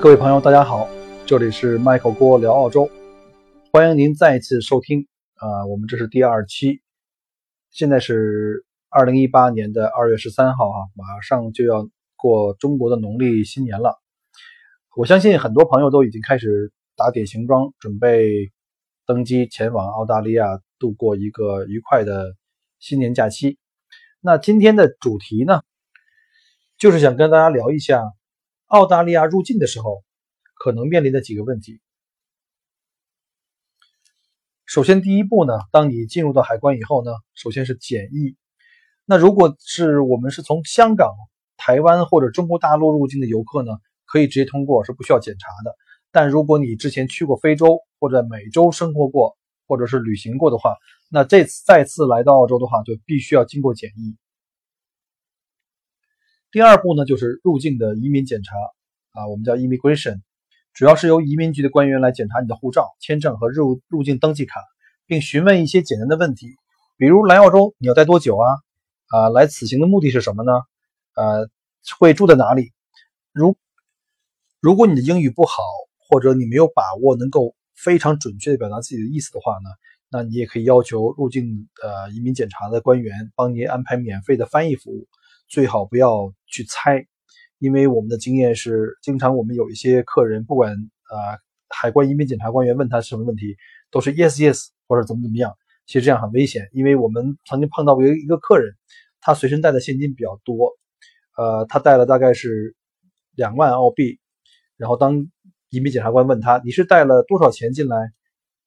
各位朋友，大家好，这里是 Michael 郭聊澳洲，欢迎您再一次收听啊，我们这是第二期，现在是二零一八年的二月十三号啊，马上就要过中国的农历新年了，我相信很多朋友都已经开始打点行装，准备登机前往澳大利亚度过一个愉快的新年假期。那今天的主题呢，就是想跟大家聊一下。澳大利亚入境的时候，可能面临的几个问题。首先，第一步呢，当你进入到海关以后呢，首先是检疫。那如果是我们是从香港、台湾或者中国大陆入境的游客呢，可以直接通过，是不需要检查的。但如果你之前去过非洲或者美洲生活过，或者是旅行过的话，那这次再次来到澳洲的话，就必须要经过检疫。第二步呢，就是入境的移民检查啊，我们叫 immigration，主要是由移民局的官员来检查你的护照、签证和入入境登记卡，并询问一些简单的问题，比如来澳洲你要待多久啊？啊，来此行的目的是什么呢？呃，会住在哪里？如如果你的英语不好，或者你没有把握能够非常准确的表达自己的意思的话呢，那你也可以要求入境呃移民检查的官员帮您安排免费的翻译服务。最好不要去猜，因为我们的经验是，经常我们有一些客人，不管啊海关移民检查官员问他什么问题，都是 yes yes 或者怎么怎么样。其实这样很危险，因为我们曾经碰到过一个客人，他随身带的现金比较多，呃，他带了大概是两万澳币，然后当移民检察官问他你是带了多少钱进来，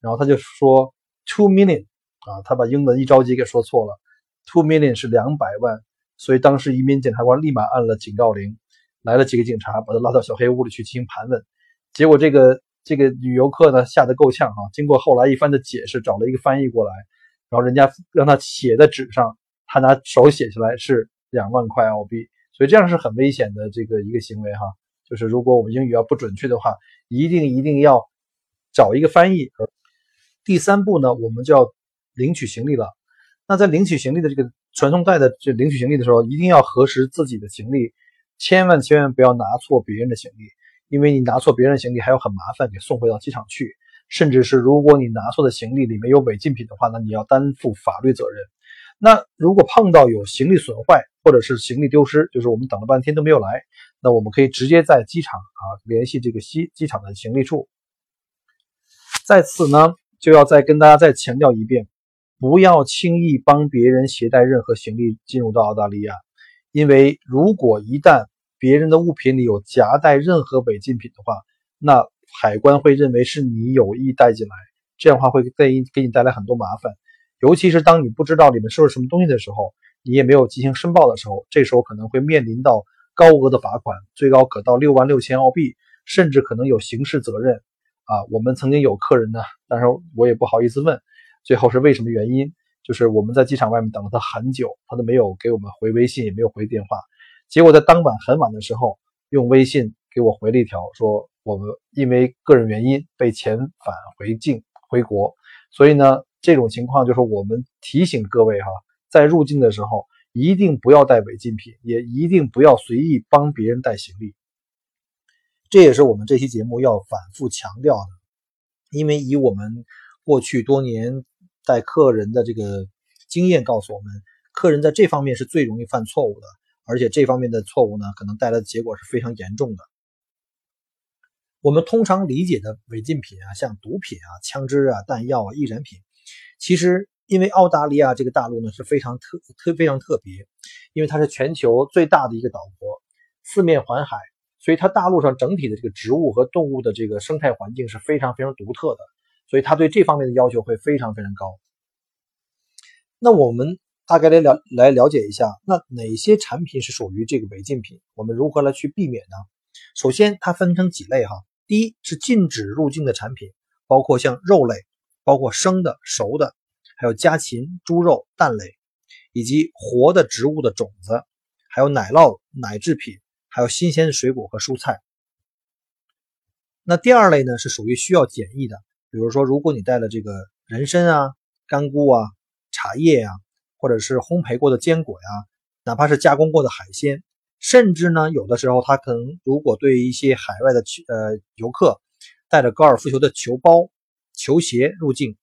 然后他就说 two million 啊，他把英文一着急给说错了，two million 是两百万。所以当时移民检察官立马按了警告铃，来了几个警察，把他拉到小黑屋里去进行盘问。结果这个这个女游客呢，吓得够呛哈。经过后来一番的解释，找了一个翻译过来，然后人家让他写在纸上，他拿手写下来是两万块澳币。所以这样是很危险的这个一个行为哈。就是如果我们英语要不准确的话，一定一定要找一个翻译。第三步呢，我们就要领取行李了。那在领取行李的这个。传送带的这领取行李的时候，一定要核实自己的行李，千万千万不要拿错别人的行李，因为你拿错别人的行李还有很麻烦，给送回到机场去，甚至是如果你拿错的行李里面有违禁品的话，那你要担负法律责任。那如果碰到有行李损坏或者是行李丢失，就是我们等了半天都没有来，那我们可以直接在机场啊联系这个西机场的行李处。在此呢，就要再跟大家再强调一遍。不要轻易帮别人携带任何行李进入到澳大利亚，因为如果一旦别人的物品里有夹带任何违禁品的话，那海关会认为是你有意带进来，这样的话会给给你带来很多麻烦。尤其是当你不知道里面收拾什么东西的时候，你也没有进行申报的时候，这时候可能会面临到高额的罚款，最高可到六万六千澳币，甚至可能有刑事责任。啊，我们曾经有客人呢，但是我也不好意思问。最后是为什么原因？就是我们在机场外面等了他很久，他都没有给我们回微信，也没有回电话。结果在当晚很晚的时候，用微信给我回了一条，说我们因为个人原因被遣返回境回国。所以呢，这种情况就是我们提醒各位哈，在入境的时候一定不要带违禁品，也一定不要随意帮别人带行李。这也是我们这期节目要反复强调的，因为以我们过去多年。带客人的这个经验告诉我们，客人在这方面是最容易犯错误的，而且这方面的错误呢，可能带来的结果是非常严重的。我们通常理解的违禁品啊，像毒品啊、枪支啊、弹药啊、易燃品，其实因为澳大利亚这个大陆呢是非常特特非常特别，因为它是全球最大的一个岛国，四面环海，所以它大陆上整体的这个植物和动物的这个生态环境是非常非常独特的。所以他对这方面的要求会非常非常高。那我们大概来了来了解一下，那哪些产品是属于这个违禁品？我们如何来去避免呢？首先，它分成几类哈。第一是禁止入境的产品，包括像肉类，包括生的、熟的，还有家禽、猪肉、蛋类，以及活的植物的种子，还有奶酪、奶制品，还有新鲜的水果和蔬菜。那第二类呢，是属于需要检疫的，比如说，如果你带了这个人参啊、干菇啊、茶叶呀。或者是烘焙过的坚果呀，哪怕是加工过的海鲜，甚至呢，有的时候他可能如果对一些海外的呃游客带着高尔夫球的球包、球鞋入境，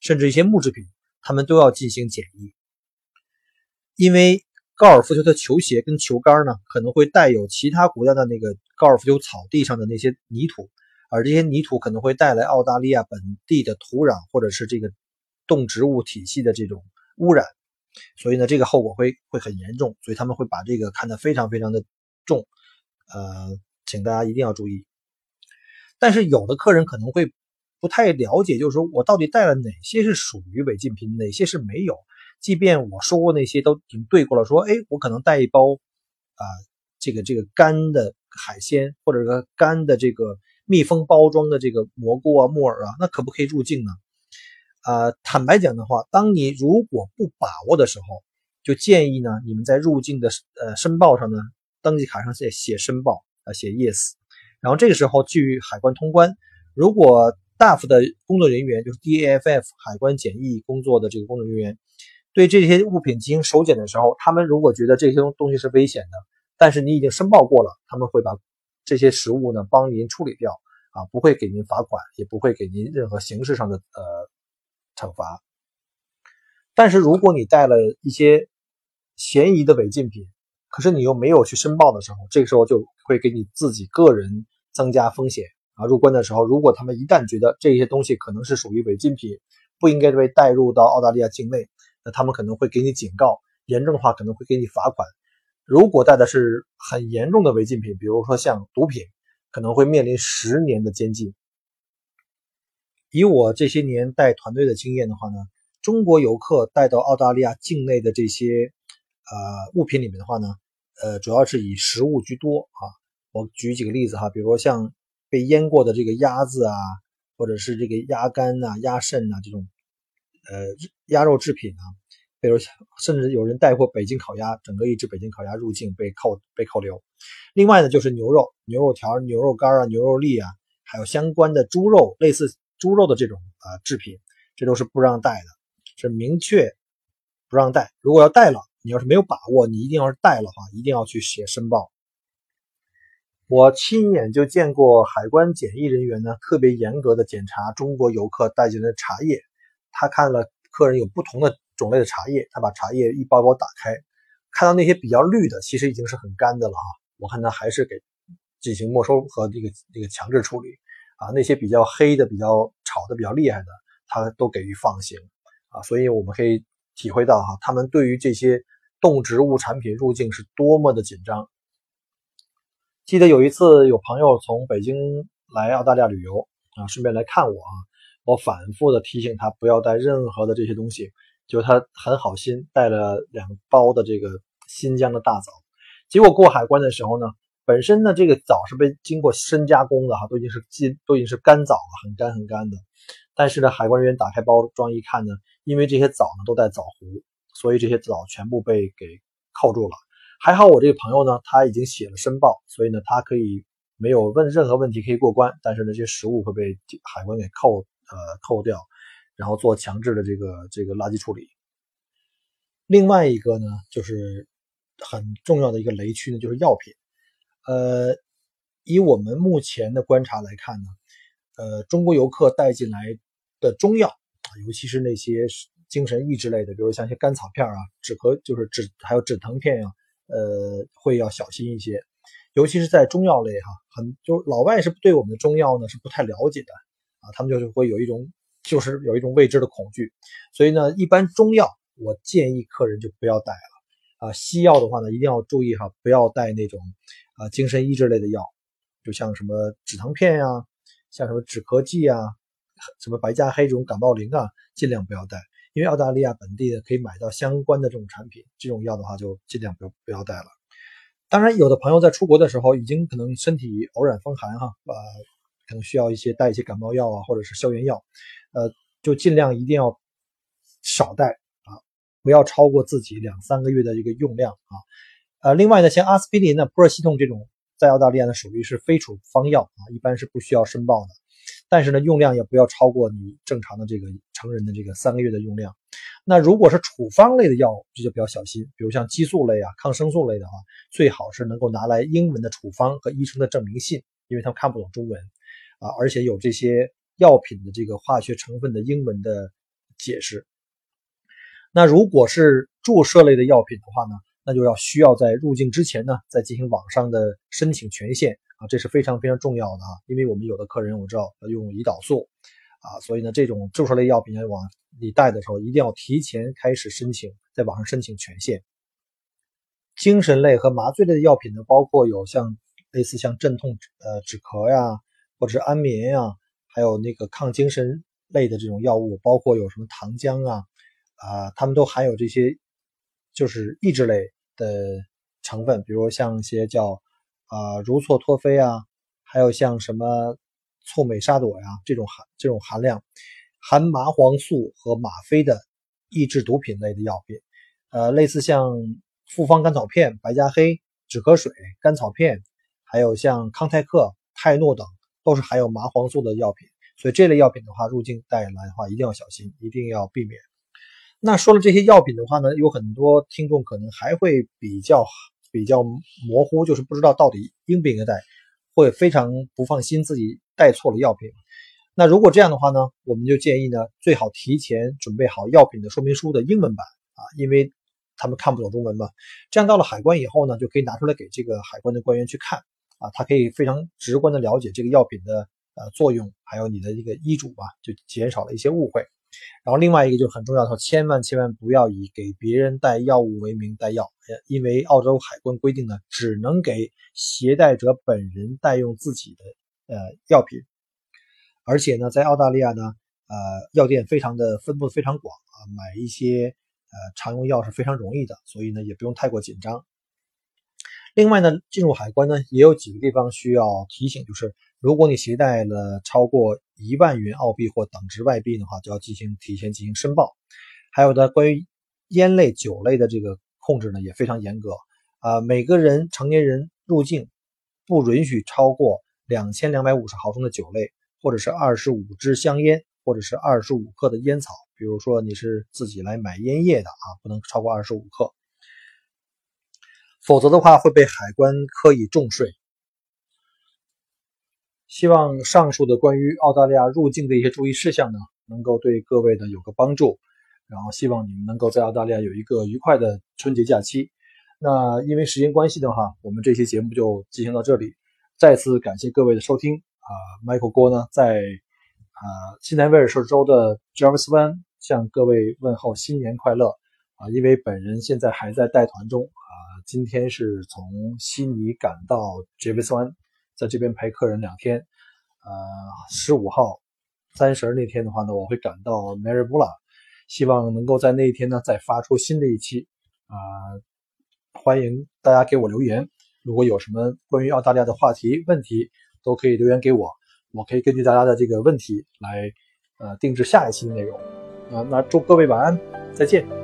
甚至一些木制品，他们都要进行检疫，因为高尔夫球的球鞋跟球杆呢，可能会带有其他国家的那个高尔夫球草地上的那些泥土，而这些泥土可能会带来澳大利亚本地的土壤或者是这个动植物体系的这种污染。所以呢，这个后果会会很严重，所以他们会把这个看得非常非常的重，呃，请大家一定要注意。但是有的客人可能会不太了解，就是说我到底带了哪些是属于违禁品，哪些是没有。即便我说过那些都已经对过了，说，哎，我可能带一包啊，这个这个干的海鲜，或者说干的这个密封包装的这个蘑菇啊、木耳啊，那可不可以入境呢？呃，坦白讲的话，当你如果不把握的时候，就建议呢，你们在入境的呃申报上呢，登记卡上写写申报啊，写 yes，然后这个时候去海关通关。如果 DAF 的工作人员，就是 DAFF 海关检疫工作的这个工作人员，对这些物品进行手检的时候，他们如果觉得这些东西是危险的，但是你已经申报过了，他们会把这些食物呢帮您处理掉啊，不会给您罚款，也不会给您任何形式上的呃。惩罚，但是如果你带了一些嫌疑的违禁品，可是你又没有去申报的时候，这个时候就会给你自己个人增加风险啊！入关的时候，如果他们一旦觉得这些东西可能是属于违禁品，不应该被带入到澳大利亚境内，那他们可能会给你警告，严重的话可能会给你罚款。如果带的是很严重的违禁品，比如说像毒品，可能会面临十年的监禁。以我这些年带团队的经验的话呢，中国游客带到澳大利亚境内的这些呃物品里面的话呢，呃，主要是以食物居多啊。我举几个例子哈，比如说像被腌过的这个鸭子啊，或者是这个鸭肝呐、鸭肾呐这种呃鸭肉制品啊，比如甚至有人带过北京烤鸭，整个一只北京烤鸭入境被扣被扣留。另外呢，就是牛肉、牛肉条、牛肉干啊、牛肉粒啊，还有相关的猪肉，类似。猪肉的这种啊制品，这都是不让带的，是明确不让带。如果要带了，你要是没有把握，你一定要是带了话，一定要去写申报。我亲眼就见过海关检疫人员呢，特别严格的检查中国游客带进来的茶叶。他看了客人有不同的种类的茶叶，他把茶叶一包包打开，看到那些比较绿的，其实已经是很干的了啊。我看他还是给进行没收和这个这个强制处理。啊，那些比较黑的、比较炒的比较厉害的，他都给予放行啊，所以我们可以体会到哈，他们对于这些动植物产品入境是多么的紧张。记得有一次有朋友从北京来澳大利亚旅游啊，顺便来看我啊，我反复的提醒他不要带任何的这些东西，就他很好心带了两包的这个新疆的大枣，结果过海关的时候呢。本身呢，这个枣是被经过深加工的哈，都已经是金，都已经是干枣了，很干很干的。但是呢，海关人员打开包装一看呢，因为这些枣呢都带枣核，所以这些枣全部被给扣住了。还好我这个朋友呢，他已经写了申报，所以呢，他可以没有问任何问题可以过关。但是呢，这些食物会被海关给扣呃扣掉，然后做强制的这个这个垃圾处理。另外一个呢，就是很重要的一个雷区呢，就是药品。呃，以我们目前的观察来看呢，呃，中国游客带进来的中药，尤其是那些精神抑制类的，比如像一些甘草片啊、止咳就是止还有止疼片呀，呃，会要小心一些。尤其是在中药类哈，很就是老外是对我们的中药呢是不太了解的啊，他们就是会有一种就是有一种未知的恐惧，所以呢，一般中药我建议客人就不要带了啊。西药的话呢，一定要注意哈，不要带那种。啊，精神益智类的药，就像什么止疼片呀，像什么止咳剂啊，什么白加黑这种感冒灵啊，尽量不要带，因为澳大利亚本地的可以买到相关的这种产品，这种药的话就尽量不要不要带了。当然，有的朋友在出国的时候已经可能身体偶染风寒哈，呃，可能需要一些带一些感冒药啊，或者是消炎药，呃，就尽量一定要少带啊，不要超过自己两三个月的一个用量啊。呃，另外呢，像阿司匹林呢、普尔西痛这种，在澳大利亚呢属于是非处方药啊，一般是不需要申报的。但是呢，用量也不要超过你正常的这个成人的这个三个月的用量。那如果是处方类的药物，这就比较小心，比如像激素类啊、抗生素类的话，最好是能够拿来英文的处方和医生的证明信，因为他们看不懂中文啊，而且有这些药品的这个化学成分的英文的解释。那如果是注射类的药品的话呢？那就要需要在入境之前呢，再进行网上的申请权限啊，这是非常非常重要的啊，因为我们有的客人我知道要用胰岛素啊，所以呢，这种注射类药品要往里带的时候，一定要提前开始申请，在网上申请权限。精神类和麻醉类的药品呢，包括有像类似像镇痛呃止咳呀，或者安眠呀，还有那个抗精神类的这种药物，包括有什么糖浆啊啊，它们都含有这些就是抑制类。的成分，比如像一些叫啊如唑托非啊，还有像什么醋美沙朵呀这种含这种含量含麻黄素和吗啡的抑制毒品类的药品，呃，类似像复方甘草片、白加黑、止咳水、甘草片，还有像康泰克、泰诺等，都是含有麻黄素的药品。所以这类药品的话，入境带来的话一定要小心，一定要避免。那说了这些药品的话呢，有很多听众可能还会比较比较模糊，就是不知道到底应不应该带，会非常不放心自己带错了药品。那如果这样的话呢，我们就建议呢，最好提前准备好药品的说明书的英文版啊，因为他们看不懂中文嘛。这样到了海关以后呢，就可以拿出来给这个海关的官员去看啊，他可以非常直观的了解这个药品的呃作用，还有你的一个医嘱吧，就减少了一些误会。然后另外一个就很重要的说，千万千万不要以给别人带药物为名带药，因为澳洲海关规定呢，只能给携带者本人带用自己的呃药品，而且呢，在澳大利亚呢，呃，药店非常的分布非常广啊，买一些呃常用药是非常容易的，所以呢，也不用太过紧张。另外呢，进入海关呢，也有几个地方需要提醒，就是如果你携带了超过一万元澳币或等值外币的话，就要进行提前进行申报。还有的关于烟类、酒类的这个控制呢，也非常严格啊。每个人成年人入境不允许超过两千两百五十毫升的酒类，或者是二十五支香烟，或者是二十五克的烟草。比如说你是自己来买烟叶的啊，不能超过二十五克。否则的话会被海关科以重税。希望上述的关于澳大利亚入境的一些注意事项呢，能够对各位的有个帮助。然后希望你们能够在澳大利亚有一个愉快的春节假期。那因为时间关系的话，我们这期节目就进行到这里。再次感谢各位的收听啊，Michael 郭呢在啊新南威尔士州的 Jarvis 湾向各位问候新年快乐啊！因为本人现在还在带团中。今天是从悉尼赶到杰维斯湾，在这边陪客人两天。呃，十五号三十那天的话呢，我会赶到 m a r i b u l a 希望能够在那一天呢再发出新的一期。啊，欢迎大家给我留言，如果有什么关于澳大利亚的话题问题，都可以留言给我，我可以根据大家的这个问题来呃定制下一期的内容。啊，那祝各位晚安，再见。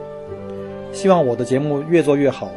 希望我的节目越做越好。